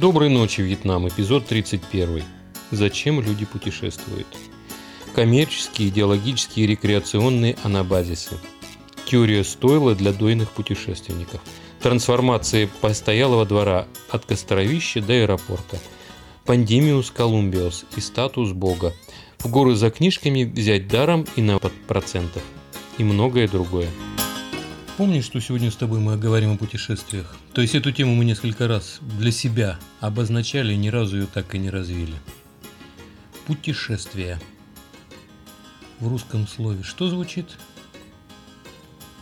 Доброй ночи, Вьетнам, эпизод 31. Зачем люди путешествуют? Коммерческие, идеологические рекреационные анабазисы. Теория стойла для дойных путешественников. Трансформация постоялого двора от Костровища до аэропорта. Пандемиус Колумбиус и статус Бога. В горы за книжками взять даром и на процентов. И многое другое. Помнишь, что сегодня с тобой мы говорим о путешествиях? То есть эту тему мы несколько раз для себя обозначали ни разу ее так и не развили. Путешествие. В русском слове что звучит?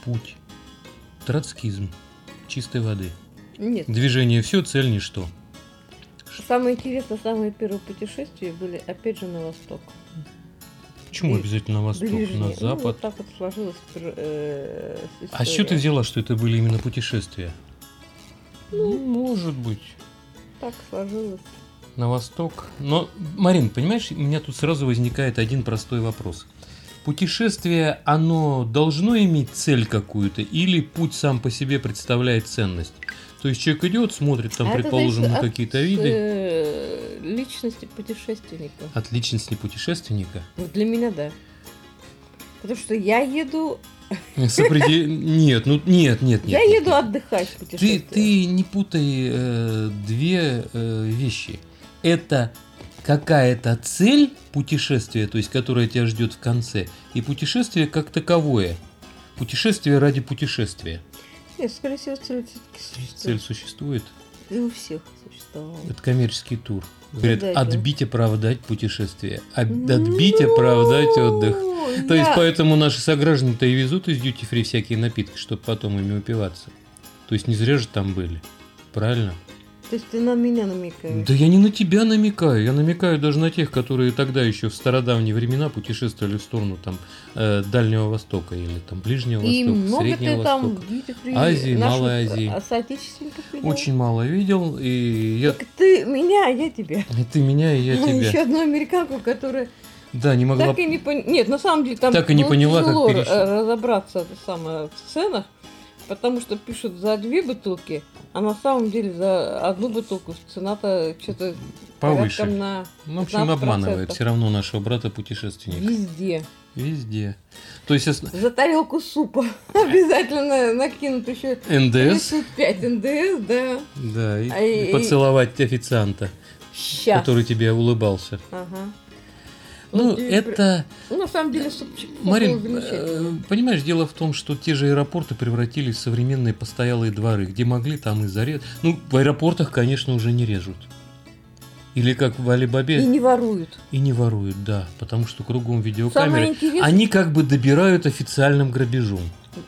Путь. Троцкизм. Чистой воды. Нет. Движение все, цель ничто. Самое интересное, самые первые путешествия были опять же на восток. Почему обязательно на восток, Ближние. на Ну, запад? вот так вот сложилось. э, а с чего ты взяла, что это были именно путешествия? Ну, может быть. Так сложилось. на восток. Но, Марин, понимаешь, у меня тут сразу возникает один простой вопрос. Путешествие, оно должно иметь цель какую-то или путь сам по себе представляет ценность? То есть человек идет, смотрит там, А предположим, на какие-то виды э, личности путешественника. от личности путешественника. Вот для меня да. Потому что я еду, С определ- Нет, ну нет, нет, нет. я нет, еду нет. отдыхать в Ты, путешествие. ты не путай э, две э, вещи. Это какая-то цель путешествия, то есть которая тебя ждет в конце, и путешествие как таковое. Путешествие ради путешествия. Нет, скорее всего, цель все-таки Цель существует. И у всех существовала. Это коммерческий тур. Говорят, Задача. отбить, оправдать путешествие. Отбить, оправдать отдых. Ну, То есть я- поэтому наши сограждане-то и везут из дьюти-фри всякие напитки, чтобы потом ими упиваться. То есть не зря же там были. Правильно? То есть ты на меня намекаешь. Да я не на тебя намекаю, я намекаю даже на тех, которые тогда еще в стародавние времена путешествовали в сторону там э, Дальнего Востока или там Ближнего И Востока, много Среднего ты там Востока. Азии, Малой Азии. а, соотечественников видел? Очень мало видел, и я Так ты меня, а я тебя. и ты меня, и я Еще тебя. одну американку, которая Да, не могла. так и не поняла. Нет, на самом деле там Так и не поняла, как тяжело перешли. э, разобраться самое, в ценах, потому что пишут за две бутылки, а на самом деле за одну бутылку цена-то что-то Повыше. на Ну, в общем, 15%. обманывает все равно нашего брата путешественника. везде. Везде. То есть За тарелку супа обязательно накинут еще НДС, 35 НДС, да. да, и, А и- и поцеловать официанта, Сейчас. который тебе улыбался. Ага. Ну, и это... Ну, на самом деле, супчик Марин, э, понимаешь, дело в том, что те же аэропорты превратились в современные постоялые дворы, где могли, там и зарезать. Ну, в аэропортах, конечно, уже не режут. Или как в Алибабе, И не воруют. и не воруют, да, потому что кругом Самое видеокамеры. интересное... Они как бы добирают официальным грабежом.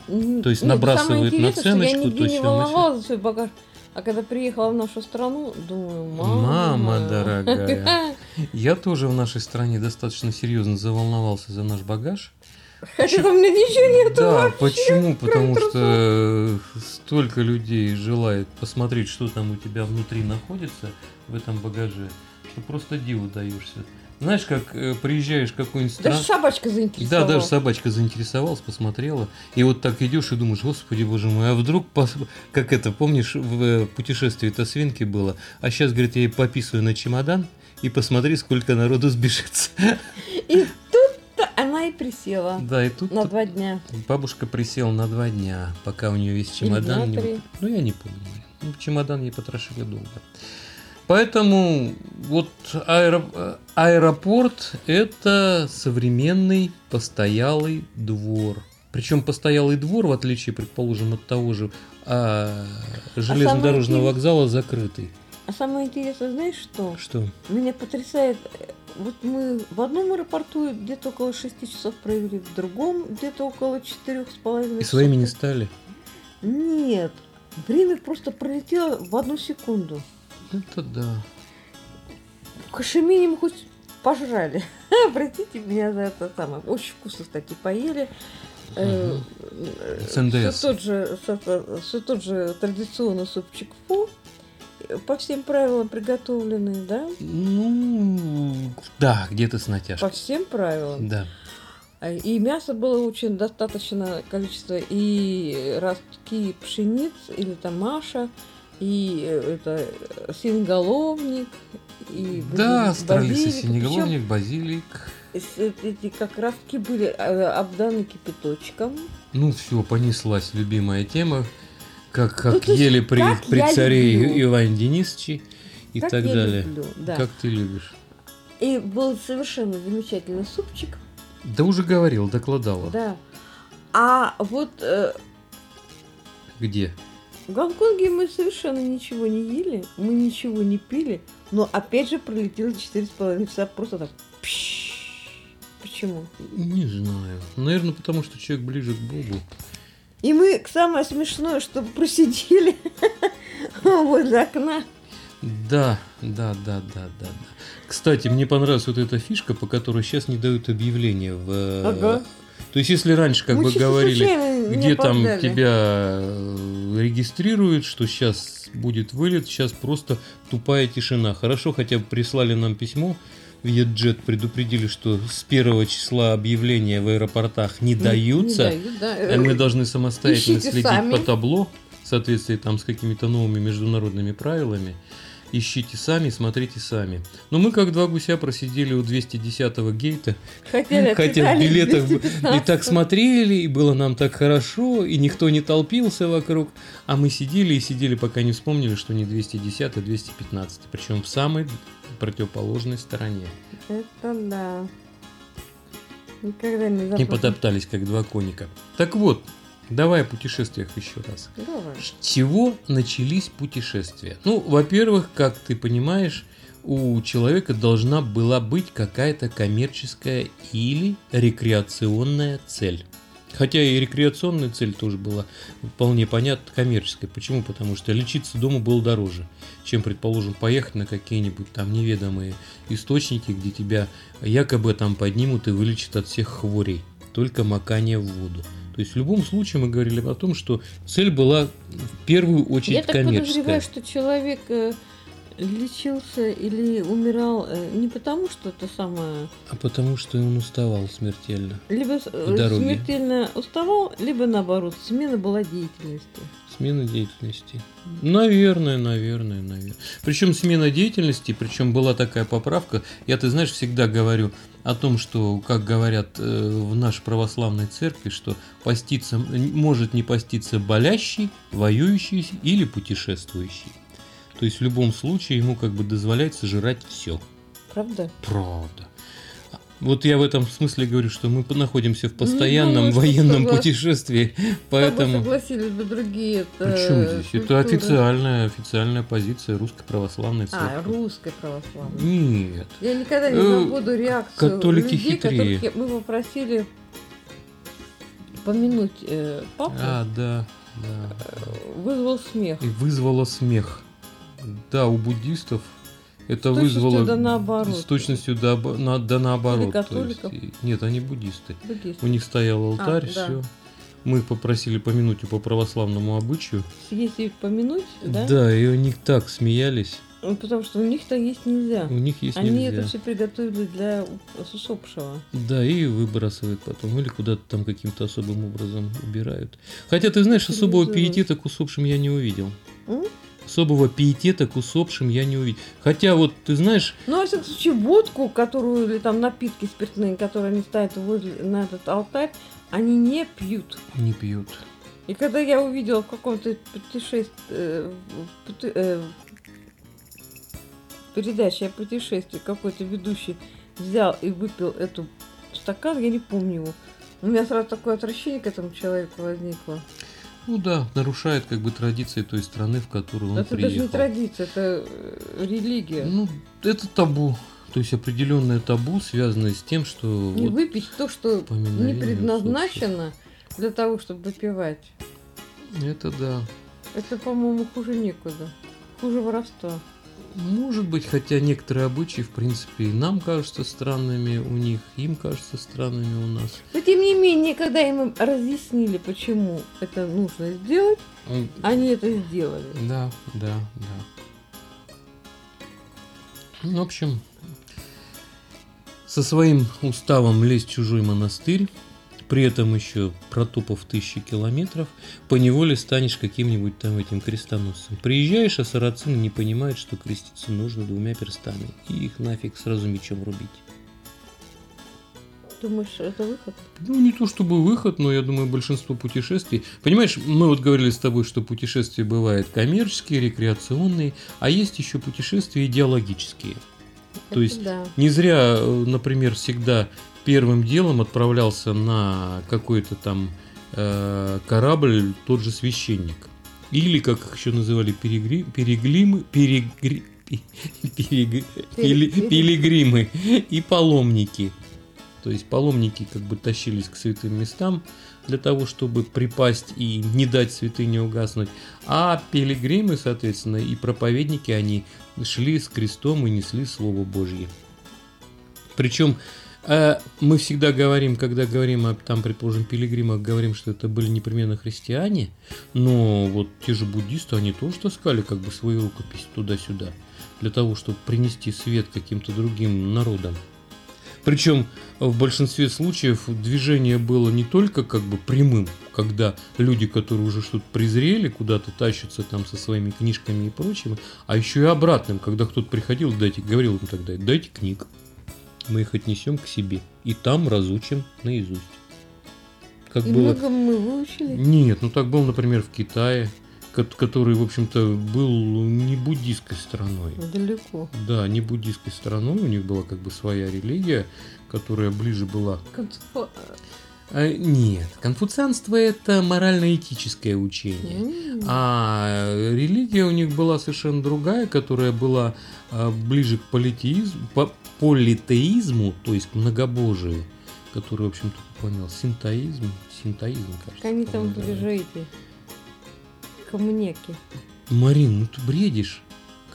То есть набрасывают самое на ценочку, Я то нигде есть не волновалась за свой багаж. А когда приехала в нашу страну, думаю, мама... Мама дорогая. Я тоже в нашей стране достаточно серьезно заволновался за наш багаж. Хотя там у меня ничего нету Да, вообще. почему? Потому трусов. что столько людей желает посмотреть, что там у тебя внутри находится в этом багаже, что просто диву даешься. Знаешь, как э, приезжаешь в какой-нибудь Даже стран... собачка Да, заинтересовала. даже собачка заинтересовалась, посмотрела. И вот так идешь и думаешь, господи, боже мой, а вдруг, пос- как это, помнишь, в э, путешествии-то свинки было, а сейчас, говорит, я ей пописываю на чемодан, и посмотри, сколько народу сбежится. И тут она и присела. Да, и тут На два дня. бабушка присела на два дня, пока у нее весь чемодан... на не-. Ну, я не помню. Ну, чемодан ей потрошили долго. Поэтому вот аэро- аэропорт – это современный постоялый двор. Причем постоялый двор, в отличие, предположим, от того же а, железнодорожного интерес- вокзала, закрытый. А самое интересное, знаешь что? Что? Меня потрясает, э, вот мы в одном аэропорту где-то около 6 часов провели, в другом где-то около четырех с половиной И своими не часов. стали? Нет, время просто пролетело в одну секунду. Это да. Кашемини мы хоть пожрали. Простите меня за это самое. Очень вкусно, кстати, поели. Э, э, С НДС. Все тот же, все тот же традиционный супчик фу. э, По всем правилам приготовленный, да? Ну, да, где-то с По натяжкой. всем правилам. Да. А, И мяса было очень достаточное количество, и ростки пшениц, или там маша, и э, это э, синголовник, и Да, базилик, астролиса, базилик. синеголовник, базилик. Эти как раз таки были э, обданы кипяточком. Ну все, понеслась любимая тема, как, как Ну, то есть, ели при, как при царе люблю. Иване Денисовиче и как так я далее. люблю, да. Как ты любишь. И был совершенно замечательный супчик, Да уже говорил, докладала. да. А вот э, Где? В Гонконге мы совершенно ничего не ели, мы ничего не пили, но опять же пролетело четыре с половиной часа просто так. Почему? Не знаю. Наверное, потому что человек ближе к Богу. И мы, самое смешное, что просидели возле окна. Да, да, да, да, да, да. Кстати, мне понравилась вот эта фишка, по которой сейчас не дают объявления в. э, Ага. То есть, если раньше как Мы бы говорили, где там тебя регистрируют, что сейчас будет вылет, сейчас просто тупая тишина. Хорошо, хотя бы прислали нам письмо в Еджет, предупредили, что с первого числа объявления в аэропортах не Не- даются. не дают, да. Мы должны самостоятельно Ищите следить сами. по табло в соответствии там с какими-то новыми международными правилами. Ищите сами, смотрите сами. Но мы как два гуся просидели у 210-го гейта, Хотели, хотя в билетах и 215. так смотрели, и было нам так хорошо, и никто не толпился вокруг, а мы сидели и сидели, пока не вспомнили, что не 210, а 215, причем в самой противоположной стороне. Это да. Никогда не И забуду. потоптались, как два коника. Так вот, давай о путешествиях еще раз. Давай. С чего начались путешествия? Ну, во-первых, как ты понимаешь, у человека должна была быть какая-то коммерческая или рекреационная цель. Хотя и рекреационная цель тоже была вполне понятна коммерческая. Почему? Потому что лечиться дома было дороже, чем, предположим, поехать на какие-нибудь там неведомые источники, где тебя якобы там поднимут и вылечат от всех хворей. Только макание в воду. То есть в любом случае мы говорили о том, что цель была в первую очередь Я так коммерческая. подозреваю, что человек э, лечился или умирал э, не потому, что это самое... А потому что он уставал смертельно. Либо э, смертельно уставал, либо наоборот, смена была деятельности. Смена деятельности. Наверное, наверное, наверное. Причем смена деятельности, причем была такая поправка. Я, ты знаешь, всегда говорю о том, что, как говорят э, в нашей православной церкви, что поститься может не поститься болящий, воюющий или путешествующий. То есть в любом случае ему как бы дозволяется жрать все. Правда? Правда. Вот я в этом смысле говорю, что мы находимся в постоянном что военном согла- путешествии, Поэтому... согласились бы другие. Это Причем здесь? Это культуры. официальная, официальная позиция русской православной церкви. А, русской православной. Нет. Я никогда не Э, забуду реакцию католики людей, хитрее. которых мы попросили помянуть э, папу. А, да, да. Вызвал смех. И вызвало смех. Да, у буддистов это С вызвало... да наоборот. С точностью да, на- да наоборот. Или то есть, католиков. и- нет, они буддисты. Буддист. У них стоял алтарь, А, да. все. Мы их попросили помянуть по православному обычаю. Если их помянуть, да? и они так смеялись. Ну, Потому что у них-то есть нельзя. У них есть Они нельзя. это все приготовили для у- усопшего. Да, и выбрасывают потом, или куда-то там каким-то особым образом убирают. Хотя, ты знаешь, особого пиетета к усопшим я не увидел. М? Особого пиетета к усопшим я не увидел. Хотя, вот, ты знаешь, Ну, во всяком случае, водку, которую, или там напитки спиртные, которые они ставят возле, на этот алтарь, они не пьют. не пьют. И когда я увидела в каком-то путешествии, передаче о путешествии, какой-то ведущий взял и выпил эту стакан, я не помню его. У меня сразу такое отвращение к этому человеку возникло. Ну да, нарушает как бы традиции той страны, в которую он это приехал. даже не традиция, это э, религия. Ну, это табу. То есть определенное табу, связанное с тем, что не вот выпить то, что не предназначено для того, чтобы выпивать. это да. Это, по-моему, хуже некуда. Хуже воровства. Может быть, хотя некоторые обычаи, в принципе, и нам кажутся странными у них, им кажутся странными у нас. Но тем не менее, когда им разъяснили, почему это нужно сделать, М, они это сделали. Да, да, да. Ну, в общем, со своим уставом лезть в чужой монастырь, при этом еще протопав тысячи километров, по неволе станешь каким-нибудь там этим крестоносцем. Приезжаешь, а сарацины не понимают, что креститься нужно двумя перстами, и их нафиг сразу мечом рубить. Думаешь, это выход? Ну, не то чтобы выход, но я думаю, большинство путешествий... Понимаешь, мы вот говорили с тобой, что путешествия бывают коммерческие, рекреационные, а есть еще путешествия идеологические. Это То есть да. Не зря, э, например, всегда первым делом отправлялся на какой-то там э, корабль тот же священник. Или, как их еще называли, перегри, переглимы, перегри, перег- пили- пилигримы и паломники. То есть паломники как бы тащились к святым местам для того, чтобы припасть и не дать святыне угаснуть. А пилигримы, соответственно, и проповедники, они шли с крестом и несли Слово Божье. Причем мы всегда говорим, когда говорим о, там, предположим, пилигримах, говорим, что это были непременно христиане, но вот те же буддисты, они тоже таскали как бы свои рукописи туда-сюда, для того, чтобы принести свет каким-то другим народам. Причем в большинстве случаев движение было не только как бы прямым, когда люди, которые уже что-то презрели, куда-то тащатся там со своими книжками и прочим, а еще и обратным, когда кто-то приходил, дайте, говорил им тогда, дайте книг, мы их отнесем к себе и там разучим наизусть. Как И было... много мы выучили. Нет, ну так был, например, в Китае, ко- который, в общем-то, был не буддийской страной. Далеко. Да, не буддийской страной, у них была как бы своя религия, которая ближе была. Концфо- А, нет, конфуцианство это морально-этическое учение. М. А религия у них была совершенно другая, которая была а, ближе к политеизму, по- политеизму, то есть многобожию, который, в общем-то, понял, синтоизм, синтоизм, кажется. Они там жить? Коммунеки. Марин, ну ты бредишь.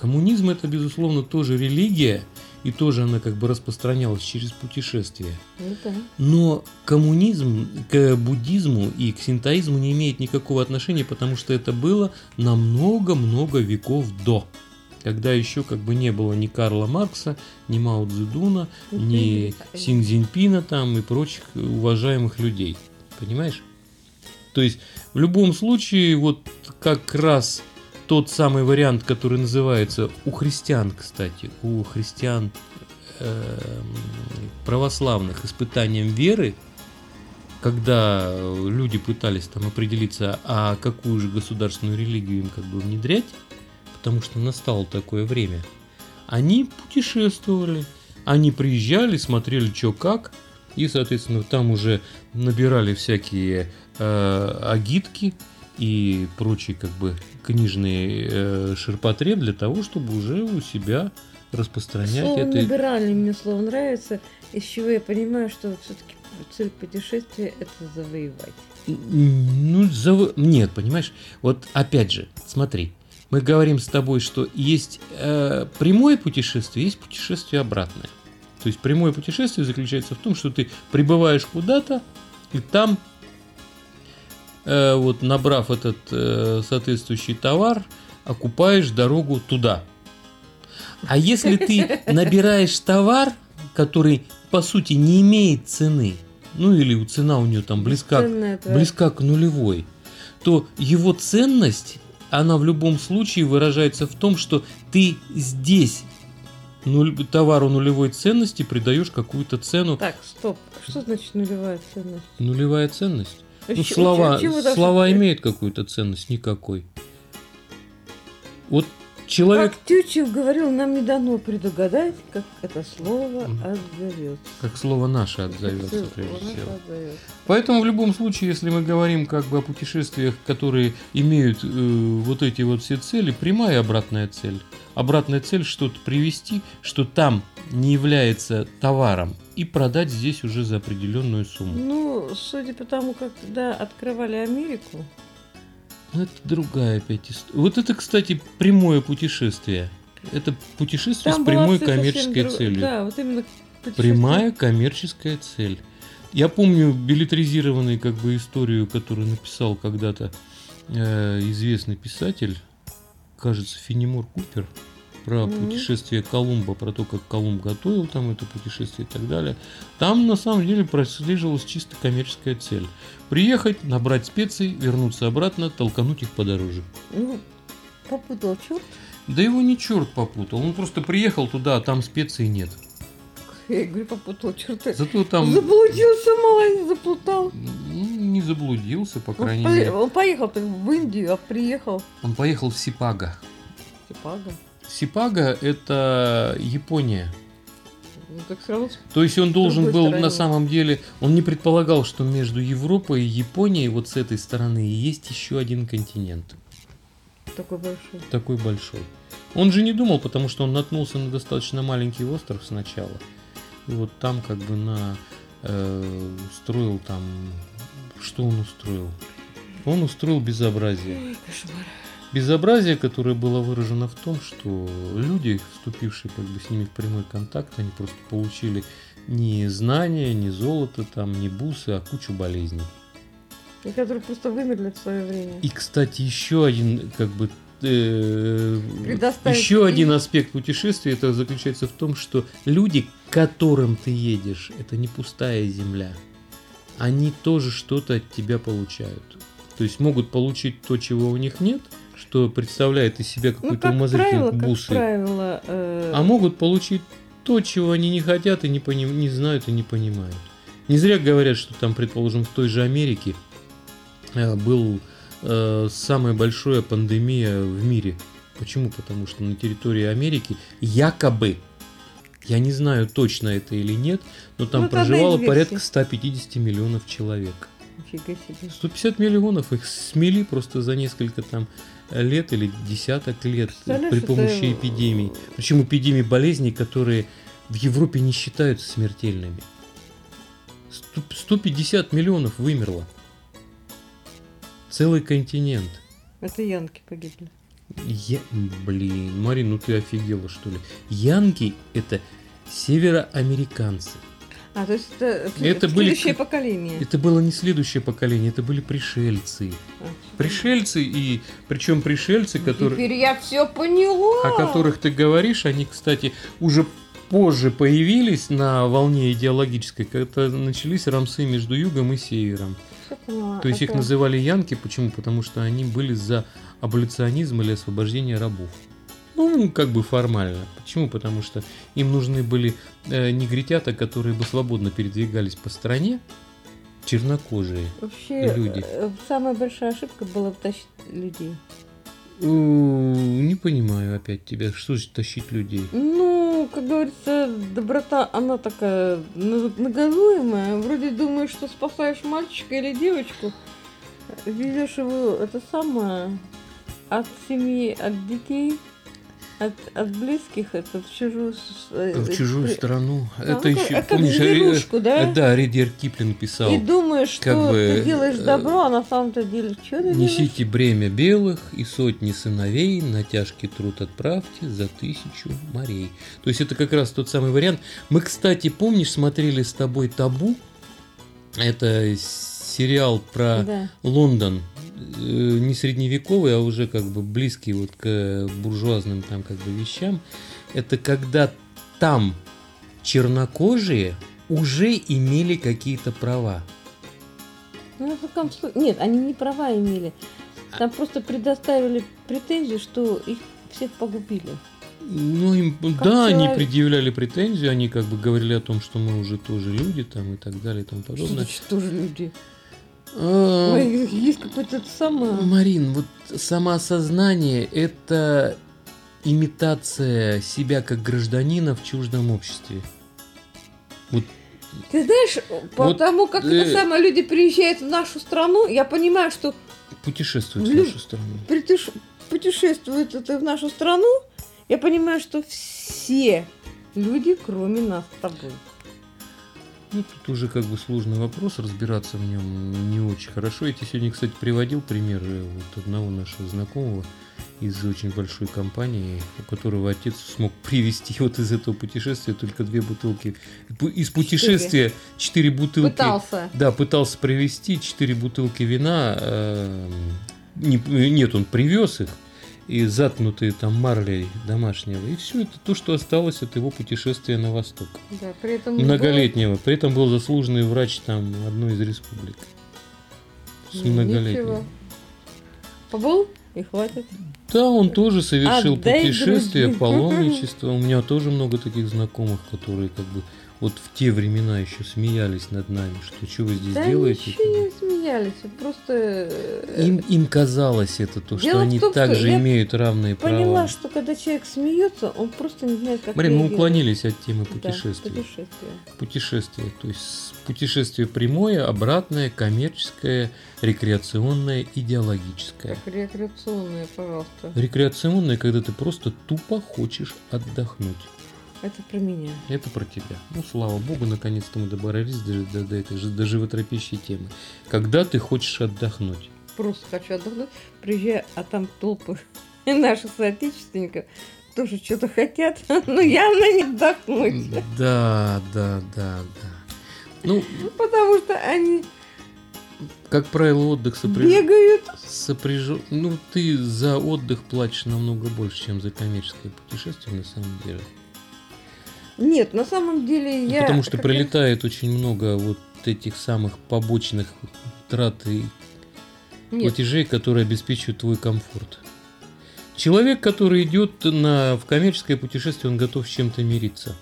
Коммунизм это, безусловно, тоже религия, и тоже она как бы распространялась через путешествия. Ну да. Но коммунизм к буддизму и к синтоизму не имеет никакого отношения, потому что это было на много-много веков до. Когда еще как бы не было ни Карла Маркса, ни Мао Цзэдуна, ни Син Цзиньпина там и прочих уважаемых людей. Понимаешь? То есть в любом случае вот как раз тот самый вариант, который называется у христиан, кстати, у христиан эм, православных испытанием веры, когда люди пытались там определиться, а какую же государственную религию им как бы внедрять, потому что настало такое время, они путешествовали, они приезжали, смотрели, что как, и, соответственно, там уже набирали всякие э, агитки и прочие как бы книжные э, ширпотреб для того, чтобы уже у себя распространять Слово это. набирали мне слово нравится, из чего я понимаю, что все-таки цель путешествия это завоевать. Ну, зав- нет, понимаешь, вот опять же, смотри, мы говорим с тобой, что есть э, прямое путешествие, есть путешествие обратное. То есть прямое путешествие заключается в том, что ты прибываешь куда-то, и там, э, вот набрав этот э, соответствующий товар, окупаешь дорогу туда. А если ты набираешь товар, который по сути не имеет цены, ну или цена у нее там близка, близка к нулевой, то его ценность, она в любом случае выражается в том, что ты здесь нуль- товару нулевой ценности придаешь какую-то цену. Так, стоп. Что значит нулевая ценность? Нулевая ценность? Ну, Чё- слова, должны- слова имеют какую-то ценность? Никакой. Вот человек, Как Тютчев говорил, нам не дано предугадать, как это слово отзовется. как слово наше отзовется Слово прежде наше всего. отзовется. Поэтому в любом случае, если мы говорим как бы о путешествиях, которые имеют э, вот эти вот все цели, прямая обратная цель. Обратная цель что-то привести, что там не является товаром, и продать здесь уже за определенную сумму. Ну, судя по тому, как тогда открывали Америку, Ну, это другая опять история. Вот это, кстати, прямое путешествие. Это путешествие там с прямой коммерческой друг- целью. Да, вот именно. Прямая коммерческая цель. Я помню билетризированную как бы историю, которую написал когда-то э, известный писатель, кажется, Фенимор Купер. Про Мгм. путешествие Колумба, про то, как Колумб готовил там это путешествие и так далее, там на самом деле прослеживалась чисто коммерческая цель. Приехать, набрать специй, вернуться обратно, толкануть их подороже. Ну, попутал, черт. Да его не черт попутал, он просто приехал туда, а там специй нет. Я говорю, попутал, черт. Зато там Заблудился, малый, заплутал. ну, не заблудился, по Он, крайней по- мере. он поехал в Индию, а приехал Он поехал в Сипага. Типага. Сипага это Япония. Ну, так сразу То есть он должен был стороне. на самом деле, он не предполагал, что между Европой и Японией вот с этой стороны есть еще один континент, такой большой. такой большой. Он же не думал, потому что он наткнулся на достаточно маленький остров сначала. И вот там как бы на э, устроил там, что он устроил? Он устроил безобразие. Ой, кошмар. Безобразие, которое было выражено в том, что люди, вступившие как бы с ними в прямой контакт, они просто получили не знания, не золото, там, не бусы, а кучу болезней. И которые просто вымерли в свое время. И, кстати, еще один, как бы, э, еще им- один аспект путешествия, это заключается в том, что люди, к которым ты едешь, это не пустая земля. Они тоже что-то от тебя получают. То есть могут получить то, чего у них нет, что представляет из себя Ну, какой-то как умозрительный правило, как бусы. правило, э, А могут получить то, чего они не хотят и не, пони- не знают и не понимают. Не зря говорят, что там, предположим, в той же Америке э, был э, самая большая пандемия в мире. Почему? Потому что на территории Америки якобы, я не знаю точно это или нет, но там Ну, проживало порядка 150 миллионов человек. Нифига себе. 150 миллионов их смели просто за несколько там лет или десяток лет Представляешь, при это- помощи эпидемий. Причем эпидемий болезней, которые в Европе не считаются смертельными. Сто- 150 миллионов вымерло. Целый континент. Это янки погибли. Я... Блин, Марин, ну ты офигела, что ли? Янки это североамериканцы. А, то есть это, Это были следующее к- поколение. Это было не следующее поколение, это были пришельцы. А, Пришельцы, и причем пришельцы, которые, Теперь я все поняла. о которых ты говоришь, они, кстати, уже позже появились на волне идеологической, когда начались рамсы между югом и севером. Поняла. То есть их Это- называли янки, почему? Потому что они были за аболиционизм или освобождение рабов. Ну, как бы формально. Почему? Потому что им нужны были э, негритята, которые бы свободно передвигались по стране, чернокожие. Вообще, люди. э, самая большая ошибка была тащить людей. Не понимаю опять тебя, что же тащить людей? Ну, как говорится, доброта, она такая на- наказуемая. Вроде думаешь, что спасаешь мальчика или девочку, везешь его, это самое, от семьи, от детей, от, от близких, это в чужую... э, В чужую при- страну. Да, это ну, еще, а как помнишь, э, зверушку, да? э, да, Редьярд Киплинг писал. И думаешь, что как бы, ты делаешь э, добро, а на самом-то деле что ты делаешь? Несите бремя белых и сотни сыновей, на тяжкий труд отправьте за тысячу морей. То есть это как раз тот самый вариант. Мы, кстати, помнишь, смотрели с тобой «Табу»? Это сериал про Да. Лондон. Э, Не средневековый, а уже как бы близкий вот к буржуазным там как бы вещам. Это когда там чернокожие уже имели какие-то права. Ну, в таком случае... Нет, они не права имели. Там просто предоставили претензию, что их всех погубили. Ну, им, да, они человек. предъявляли претензию, они как бы говорили о том, что мы уже тоже люди там и так далее и тому Что подобное. значит тоже люди? Ой, Есть какое-то самое... Марин, вот самоосознание – это имитация себя как гражданина в чуждом обществе. Ты знаешь, потому как э, это самое, люди приезжают в нашу страну, я понимаю, что Путешествует в нашу страну. притыш- путешествуют это в нашу страну, я понимаю, что все люди, кроме нас с тобой. Ну, тут уже как бы сложный вопрос, разбираться в нем не очень хорошо. Я тебе сегодня, кстати, приводил пример э, вот одного нашего знакомого из очень большой компании, у которого отец смог привезти вот из этого путешествия только две бутылки. Из путешествия четыре бутылки. Пытался. Да, пытался привезти четыре бутылки вина. э, не- нет, он привез их. И затнутые там марлей домашнего. И все это то, что осталось от его путешествия на восток. Да, при этом Многолетнего. При этом был заслуженный врач там одной из республик. С Ну, многолетним. ничего. Побыл и хватит. Да, он тоже совершил Отдай путешествие, другим. паломничество. У меня тоже много таких знакомых, которые как бы вот в те времена еще смеялись над нами, что что вы здесь да делаете? ничего не смеялись, просто... э, Им, им казалось это то, что Дело в они том, что также я имеют равные Поняла, права. что когда человек смеется, он просто не знает, как Марин, мы уклонились от темы Да, путешествий. путешествия. Путешествие, то есть путешествие прямое, обратное, коммерческое, рекреационное, идеологическое. Как рекреационные, пожалуйста. Рекреационное, когда ты просто тупо хочешь отдохнуть. Это про меня. Это про тебя. Ну, слава богу, наконец-то мы добрались до, до- до этой же- до животрепещущей темы. Когда ты хочешь отдохнуть? Просто хочу отдохнуть. Приезжаю, а там толпы наших соотечественников тоже что-то хотят, но явно не отдохнуть. Да, да, да, да. Ну, Потому что они как правило, отдых сопряжен... бегают. сопряжен... Ну, ты за отдых платишь намного больше, чем за коммерческое путешествие, на самом деле. Нет, на самом деле Ну, я... Потому что прилетает очень много вот этих самых побочных трат и раз- Нет, платежей, которые обеспечивают твой комфорт. Человек, который идет на, в коммерческое путешествие, он готов с чем-то мириться.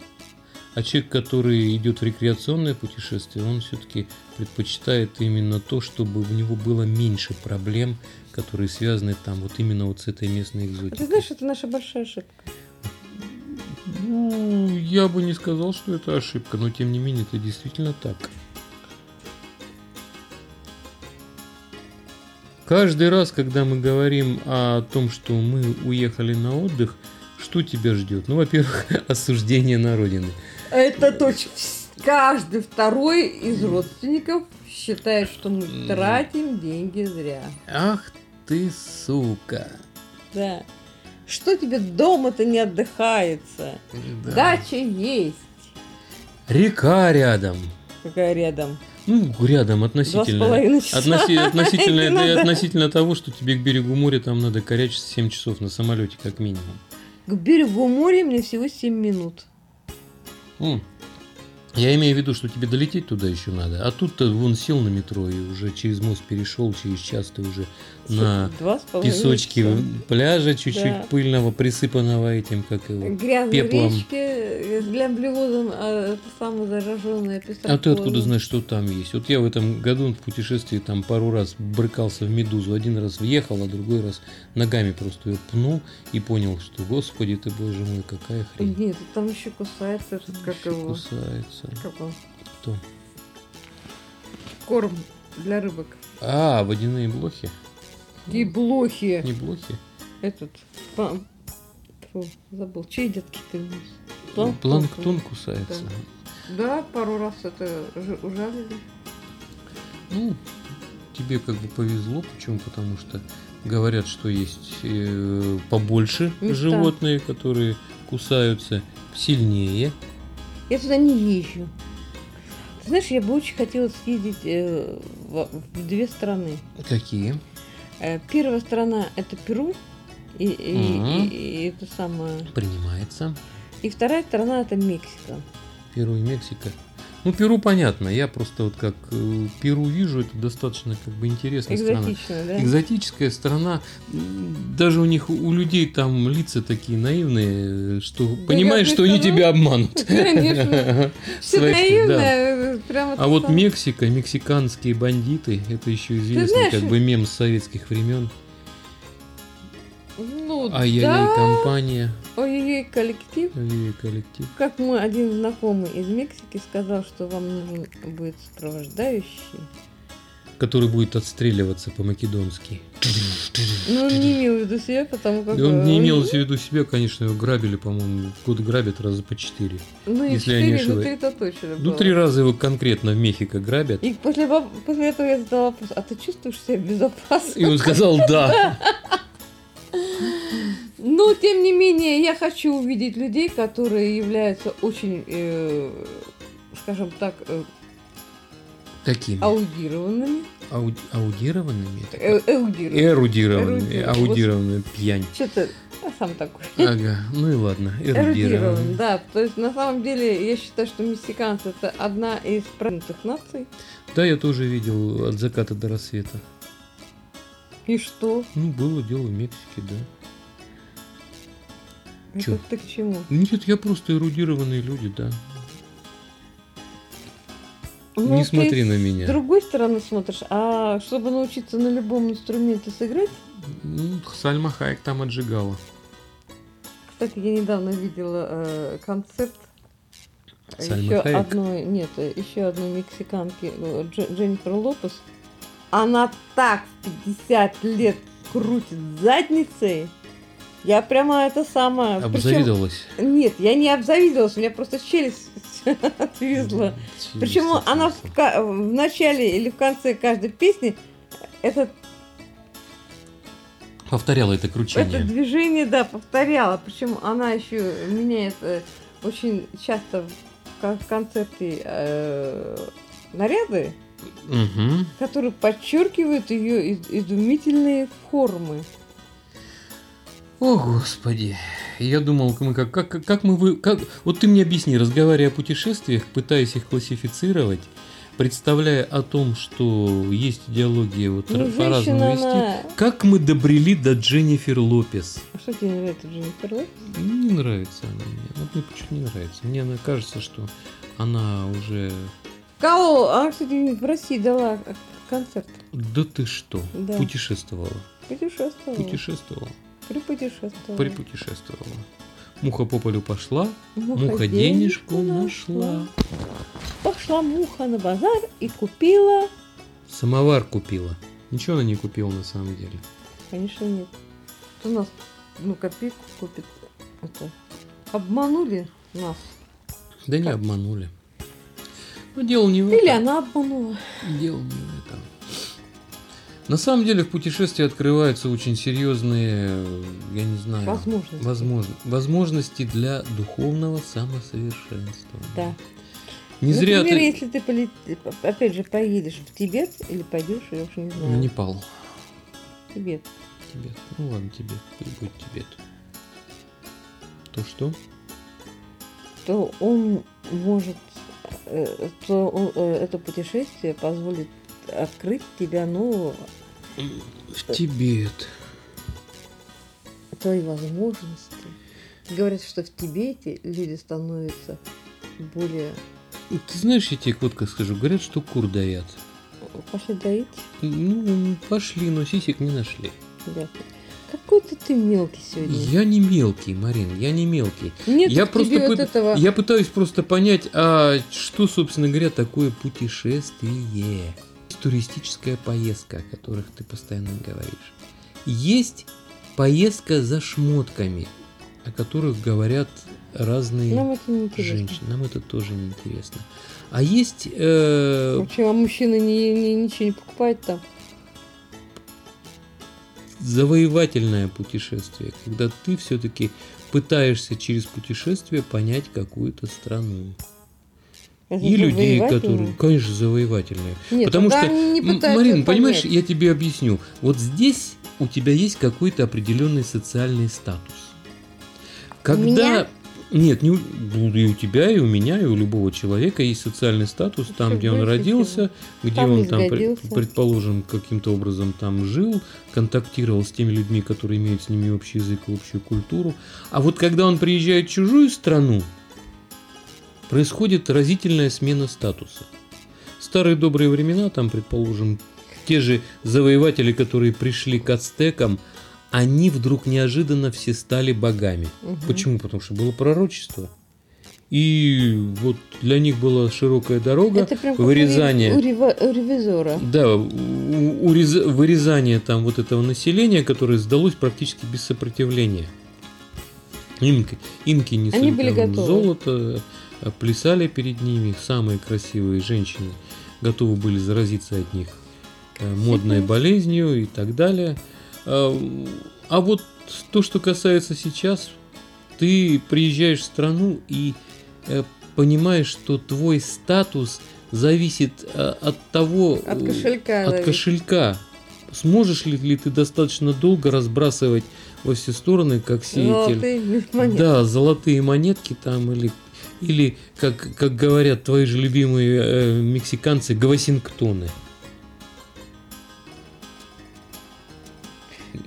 А человек, который идет в рекреационное путешествие, он все-таки предпочитает именно то, чтобы у него было меньше проблем, которые связаны там вот именно вот с этой местной а ты экзотикой. знаешь, это наша большая ошибка. Ну, я бы не сказал, что это ошибка, но тем не менее это действительно так. Каждый раз, когда мы говорим о том, что мы уехали на отдых, что тебя ждет? Ну, во-первых, осуждение на родины. Это точно. Каждый второй из родственников считает, что мы тратим деньги зря. Ах ты, сука. Да. Что тебе дома-то не отдыхается? Да. Дача есть. Река рядом. Какая рядом? Ну, рядом Два с относительно. половиной часа. Относи- относительно, да, относительно того, что тебе к берегу моря там надо корячиться 7 часов на самолете, как минимум. К берегу моря мне всего 7 минут. М. Я имею в виду, что тебе долететь туда еще надо. А тут ты вон сел на метро и уже через мост перешел, через час ты уже на песочке пляжа, чуть-чуть Да. пыльного, присыпанного этим, как его. Грязной пеплом. речки э, с глямблевозом, а это самое зараженное А ты откуда знаешь, что там есть? Вот я в этом году в путешествии там пару раз брыкался в медузу. Один раз въехал, а другой раз ногами просто ее пнул и понял, что, господи ты, боже мой, какая хрень. Нет, там еще кусается, этот, как Еще его, кусается. как он, Кто? корм для рыбок. А, водяные блохи? И блохи. Не блохи? Этот, па- Фу, забыл, чей детки ты? Ну, Планктон кусается. Да, пару раз это ужалили. Ну, тебе как бы повезло, почему? Потому что говорят, что есть э, побольше Места. животные, которые кусаются сильнее. Я туда не езжу. Ты знаешь, я бы очень хотела съездить э, в, в две страны. Какие? Э, первая страна это Перу. И, и- Мгм. и- и это самое. Принимается. И вторая страна это Мексика. Перу и Мексика. Ну, Перу понятно. Я просто вот как э, Перу вижу, это достаточно как бы интересная страна. Да? Экзотическая страна. Даже у них, у людей там лица такие наивные, что понимаешь, я что они тебя обманут. Конечно. Все Своих- да. наивное, э, А вот. Мексика, мексиканские бандиты, это еще известный как бы мем с советских времен. Ну, Ай-яй-яй, да, компания, ой-ой-ой, коллектив. ай-яй, коллектив. Как мой один знакомый из Мексики сказал, что вам нужен будет сопровождающий. Который будет отстреливаться по-македонски. Но он не имел в виду себя, потому как... И он не имел в виду себя, конечно, его грабили, по-моему, год грабят раза по четыре. Ну, и четыре, ну, ошибаюсь. три это точно Ну, было. три раза его конкретно в Мехико грабят. И после, после этого я задала вопрос, а ты чувствуешь себя безопасно? И он сказал «да». Но, тем не менее, я хочу увидеть людей, которые являются очень, э, скажем так, э, Какими? аудированными. Ауди- аудированными? Э. Эрудированными. Эрудированными. Аудированная пьянь. Что-то а сам такой. Ага, ну и ладно. Эрудирован, да. То есть на самом деле я считаю, что мексиканцы это одна из продвинутых наций. Да, я тоже видел от заката до рассвета. И что? Ну, было дело в Мексике, да. Чё? Это ты к чему? Нет, я просто эрудированные люди, да. Ну, Не ты смотри на С меня. другой стороны смотришь, а чтобы научиться на любом инструменте сыграть, Ну, Сальма Хайек там отжигала. кстати, я недавно видела э, концерт Сальмы еще Хайек? одной, нет, еще одной мексиканки, э, Дж- Дженнифер Лопес. Она так в 50 лет крутит задницей. Я прямо это самое... Обзавидовалась. Нет, я не обзавидовалась, у меня просто челюсть. Причем Челюсть она отвисла. в, в начале или в конце каждой песни это, Повторяла это это кручение. движение, да, повторяла. Причем она еще меняет э, очень часто в, ко- в концерте э, наряды, Мгм. которые подчеркивают ее из- изумительные формы. О, Господи. Я думал, как, как, как мы вы. Как, вот ты мне объясни, разговаривая о путешествиях, пытаясь их классифицировать, представляя о том, что есть идеология вот Ну, по-разному вести. она... Как мы добрели до Дженнифер Лопес? Что тебе не нравится Дженнифер Лопес? Не нравится она мне. Вот мне почему не нравится. Мне она кажется, что она уже... Кого? Она, кстати, в России дала концерт. Да ты что? Да. Путешествовала. Путешествовала. Путешествовала. Припутешествовала. Припутешествовала. Муха по полю пошла, Муха муха денежку нашла. Пошла муха на базар и купила. Самовар купила. Ничего она не купила на самом деле. Конечно, нет. У нас, ну, копейку купит. Это. Обманули нас. Да не Как? обманули. Но дело не в Или этом. она обманула. Дело не в этом. На самом деле в путешествии открываются очень серьезные, я не знаю, Возможно. возможно- возможности для духовного самосовершенствования. Да. Не зря Например, ты... если ты полет... опять же поедешь в Тибет или пойдешь, я уж не знаю. Непал. Тибет. Тибет. Ну ладно, Тибет. Пусть будет Тибет. То что? то он может, э, то он, э, это путешествие позволит открыть тебя, ну, В Тибет. твои возможности. Говорят, что в Тибете люди становятся более... Ты знаешь, я тебе как скажу, говорят, что кур даят. Пошли доить? Ну, пошли, но сисек не нашли. Да. Какой-то ты мелкий сегодня. Я не мелкий, Марин, я не мелкий. Нет я просто пыт- этого... Я пытаюсь просто понять, а что, собственно говоря, такое путешествие? Туристическая поездка, о которых ты постоянно говоришь. Есть поездка за шмотками, о которых говорят разные Нам это не интересно. женщины. Нам это тоже не интересно. А есть э, Вообще, а мужчина не, не- ничего не покупает там? завоевательное путешествие, когда ты все-таки пытаешься через путешествие понять какую-то страну. И людей, которые, конечно, завоевательные. Нет, Потому что, не М, пытаются Марин, понимаешь, понять. я тебе объясню. Вот здесь у тебя есть какой-то определенный социальный статус. Когда... меня? Нет, не у... ну, и у тебя, и у меня, и у любого человека есть социальный статус там, Всё, где он родился, где Там он там, пред- предположим, каким-то образом там жил, контактировал с теми людьми, которые имеют с ними общий язык и общую культуру. А вот когда он приезжает в чужую страну, происходит разительная смена статуса. В старые добрые времена, там, предположим, те же завоеватели, которые пришли к ацтекам, они вдруг неожиданно все стали богами. Мгм. Почему? Потому что было пророчество. И вот для них была широкая дорога, Это прям вырезание. ре- У, рева- у ревизора. Да, у- у- вырезание там вот этого населения, которое сдалось практически без сопротивления. Инки, инки несли Они были там готовы. золото, плясали перед ними, самые красивые женщины готовы были заразиться от них э, модной болезнью и так далее. А, а вот то, что касается сейчас, ты приезжаешь в страну и э, понимаешь, что твой статус зависит а, от того... От э, кошелька. От кошелька. Сможешь ли, ли ты достаточно долго разбрасывать во все стороны, как сеятель? Золотые монеты. Да, золотые монетки там или или как как говорят твои же любимые э, мексиканцы, гвасингтоны.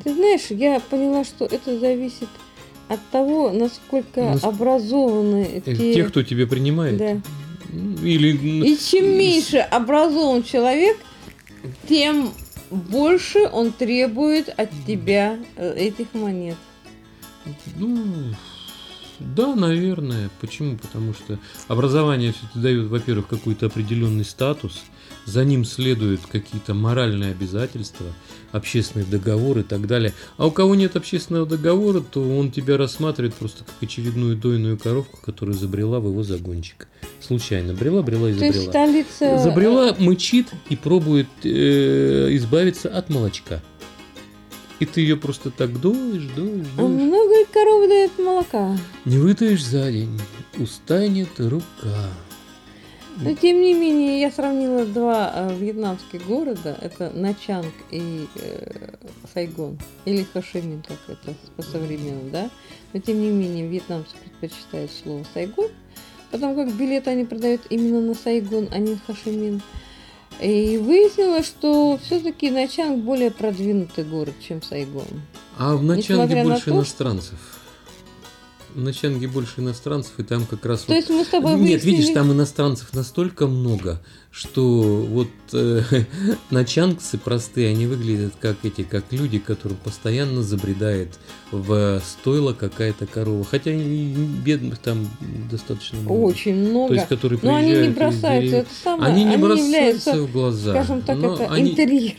Ты знаешь, я поняла, что это зависит от того, насколько Нас- образованы Э, те... Тех, кто тебя принимает. Да. Или И чем меньше образован человек, тем больше он требует от тебя э, этих монет. Ну, да, наверное. Почему? Потому что образование все-таки дает, во-первых, какой-то определенный статус, за ним следуют какие-то моральные обязательства, общественный договор и так далее. А у кого нет общественного договора, то он тебя рассматривает просто как очередную дойную коровку, которая забрела в его загончик. Случайно. Брела, брела и То есть забрела. столица... Забрела, мычит и пробует э, избавиться от молочка. И ты ее просто так доешь, А доешь. много ли коровы дает молока? Не вытаешь за день, устанет рука. Но тем не менее, я сравнила два э, вьетнамских города. Это Начанг и э, Сайгон. Или Хошимин, как это по-современному, да? Но тем не менее, вьетнамцы предпочитают слово Сайгон. Потому как билеты они продают именно на Сайгон, а не на Хошимин. И выяснилось, что все-таки Начанг более продвинутый город, чем Сайгон. А в Начанге Несмотря на больше то, что- иностранцев. В Начанге больше иностранцев, и там как раз То есть мы с тобой Нет, выяснили- видишь, там иностранцев настолько много, что вот э, начангцы простые, они выглядят как эти, как люди, которым постоянно забредает в стойло какая-то корова. Хотя и бедных там достаточно много. Очень много. То есть, которые Но они приезжают не бросаются, это самое. Они не бросаются являются, в глаза. скажем так, но это они, интерьер.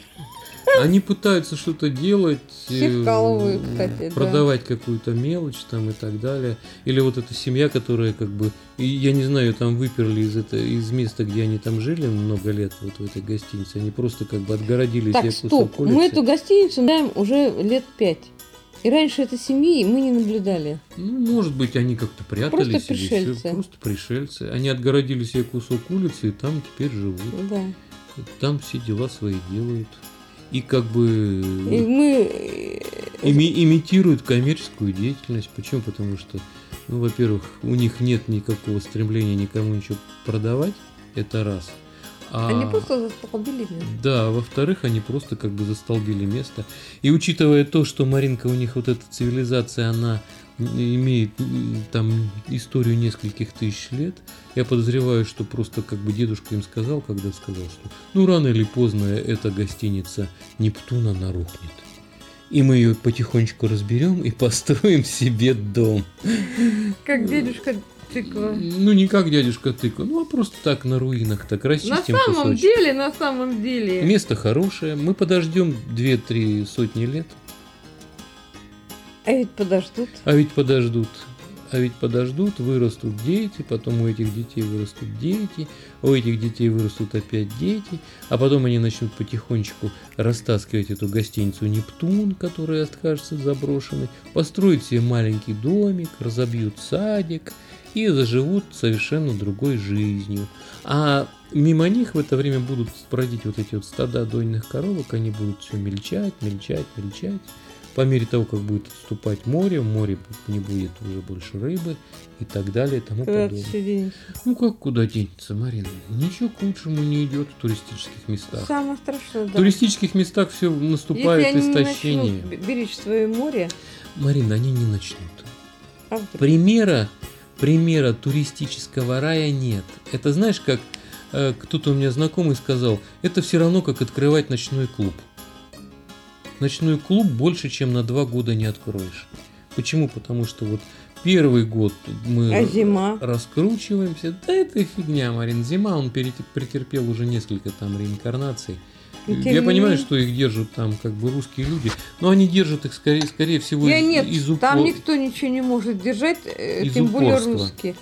Они пытаются что-то делать, Всех э, кстати, да. продавать какую-то мелочь там и так далее. Или вот эта семья, которая как бы, я не знаю, там выперли из, это, из места, где они там жили много лет, вот в этой гостинице, они просто как бы отгородили Так, стоп. кусок Мы улицы. эту гостиницу знаем уже лет пять. И раньше этой семьи мы не наблюдали. Ну, может быть, они как-то прятались. Просто или пришельцы. просто пришельцы. Они отгородили себе кусок улицы и там теперь живут. Да. Там все дела свои делают. И как бы И мы... э, ими- имитируют коммерческую деятельность. Почему? Потому что, ну, во-первых, у них нет никакого стремления никому ничего продавать. Это раз. А, Они просто застолбили меня. Да, во-вторых, они просто как бы застолбили место. И учитывая то, что Маринка у них вот эта цивилизация, она имеет там историю нескольких тысяч лет, я подозреваю, что просто как бы дедушка им сказал, когда сказал, что ну рано или поздно эта гостиница Нептуна она рухнет. И мы ее потихонечку разберем и построим себе дом. Как дедушка тыква. Ну, не как дядюшка тыква, ну, а просто так на руинах, так На расчистим самом кусочек. деле, на самом деле. Место хорошее, мы подождем 2-3 сотни лет, А ведь подождут. а ведь подождут. А ведь подождут, вырастут дети, потом у этих детей вырастут дети, у этих детей вырастут опять дети, а потом они начнут потихонечку растаскивать эту гостиницу Нептун, которая окажется заброшенной, построить себе маленький домик, разобьют садик и заживут совершенно другой жизнью. А мимо них в это время будут бродить вот эти вот стада дойных коровок, они будут все мельчать, мельчать, мельчать. По мере того, как будет отступать море, в море не будет уже больше рыбы и так далее и тому Куда подобное. Ну как куда денется, Марина? Ничего к лучшему не идет в туристических местах. Самое страшное, В да. туристических местах все Если наступает они не истощение. б- беречь свое море, Марина, они не начнут. а? Примера, примера туристического рая нет. Это знаешь, как э, кто-то у меня знакомый сказал, это все равно как открывать ночной клуб. Ночной клуб больше, чем на два года не откроешь. Почему? Потому что вот первый год мы а зима? раскручиваемся. Да это фигня, Марин. Зима, он претерпел уже несколько там реинкарнаций. Тем Я понимаю, что их держат там как бы русские люди, но они держат их скорее, скорее всего Я из, нет, из там упо- никто ничего не может держать, э, Из тем более упорства. русские.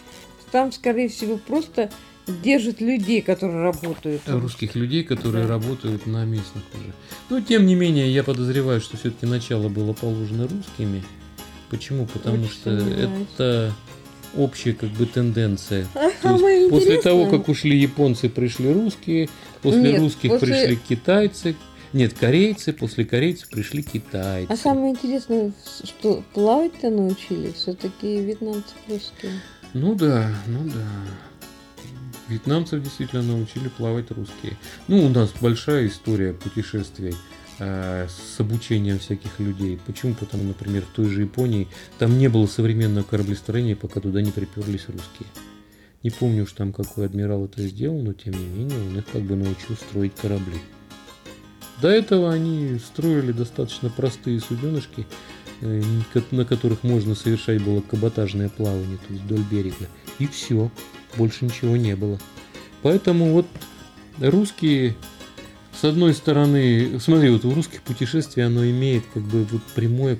Там, скорее всего, просто держат людей, которые работают. русских людей, которые Да. работают на местных уже. Но тем не менее, я подозреваю, что все-таки начало было положено русскими. Почему? Потому Очень что сомневаюсь. это общая как бы тенденция. А То есть после того, интересное- как ушли японцы, пришли русские, после Нет, русских после- пришли китайцы, нет, корейцы, после корейцев пришли китайцы. А самое интересное, что плавать-то научились все-таки вьетнамцы русские. Ну да, ну да. Вьетнамцев действительно научили плавать русские. Ну, у нас большая история путешествий э, с обучением всяких людей. Почему? Потому, например, в той же Японии там не было современного кораблестроения, пока туда не приперлись русские. Не помню уж там, какой адмирал это сделал, но тем не менее он их как бы научил строить корабли. До этого они строили достаточно простые суденышки, э, на которых можно совершать было каботажное плавание, то есть вдоль берега. И все, больше ничего не было. Поэтому вот русские, с одной стороны, смотри, вот у русских путешествий оно имеет как бы вот прямое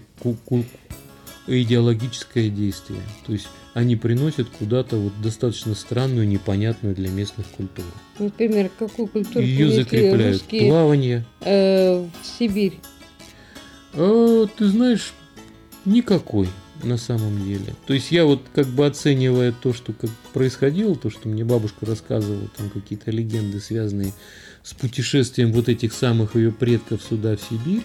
идеологическое действие. То есть они приносят куда-то вот достаточно странную, непонятную для местных культуру. Например, какую культуру Ее закрепляют. русские Плавание, э, в Сибирь? А, ты знаешь, никакой на самом деле. То есть я вот как бы оценивая то, что как происходило, то, что мне бабушка рассказывала, там какие-то легенды, связанные с путешествием вот этих самых ее предков сюда, в Сибирь,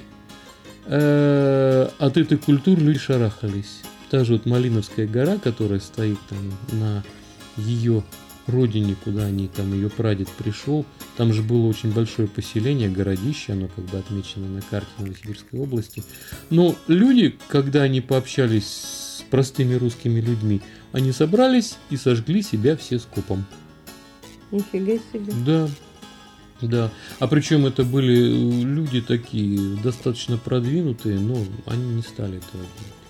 э, от этой культуры люди шарахались. Та же вот Малиновская гора, которая стоит там на ее родине, куда они там ее прадед пришел, там же было очень большое поселение, городище, оно как бы отмечено на карте Новосибирской области. Но люди, когда они пообщались с простыми русскими людьми, они собрались и сожгли себя все скопом. Нифига себе. Да, да. А причем это были э, люди такие достаточно продвинутые, но они не стали этого делать.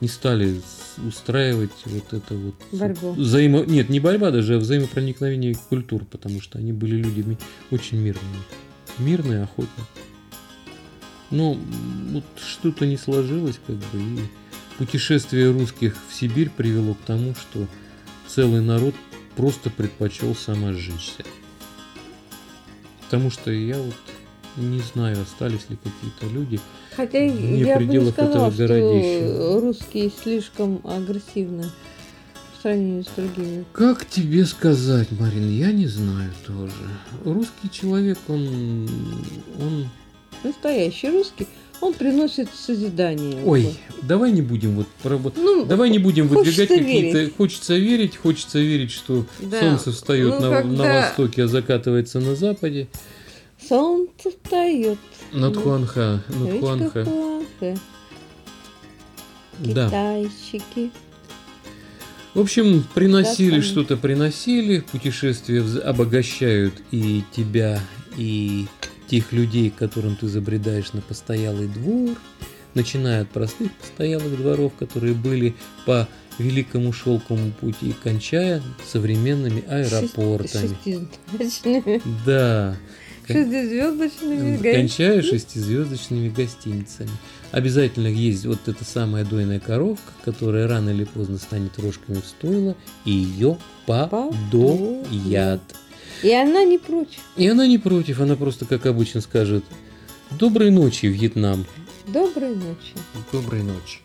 Не стали устраивать вот это вот Борьбу. взаимо... Нет, не борьба даже, а взаимопроникновение культур, потому что они были людьми очень мирными. Мирные, охотники. Но м, вот что-то не сложилось, как бы, и путешествие русских в Сибирь привело к тому, что целый народ просто предпочел самосжечься. Потому что я вот не знаю, остались ли какие-то люди. Хотя Вне я бы не сказала, что городища. русские слишком агрессивны в сравнении с другими. Как тебе сказать, Марин, я не знаю тоже. Русский человек, он... он... Настоящий русский, он приносит созидание. Ой, давай не будем вот... про- Ну, Давай не будем выдвигать какие-то... Хочется верить, хочется верить, что Да. солнце встает Ну, на, на когда- востоке, а закатывается на западе. Солнце встает. Над Хуанха. Над Хуанха. Хуанхэ. Да. Китайщики. В общем, приносили Да, что-то, приносили. Путешествия обогащают и тебя, и тех людей, которым ты забредаешь на постоялый двор. Начиная от простых постоялых дворов, которые были по великому шелковому пути, и кончая современными аэропортами. Да. Шестизвездочными гостиницами. шестизвездочными гостиницами. Обязательно есть вот эта самая дойная коровка, которая рано или поздно станет рожками в стойло, и ее подоят. И она не прочь. И она не против, она просто, как обычно, скажет «Доброй ночи, Вьетнам». Доброй ночи. Доброй ночи.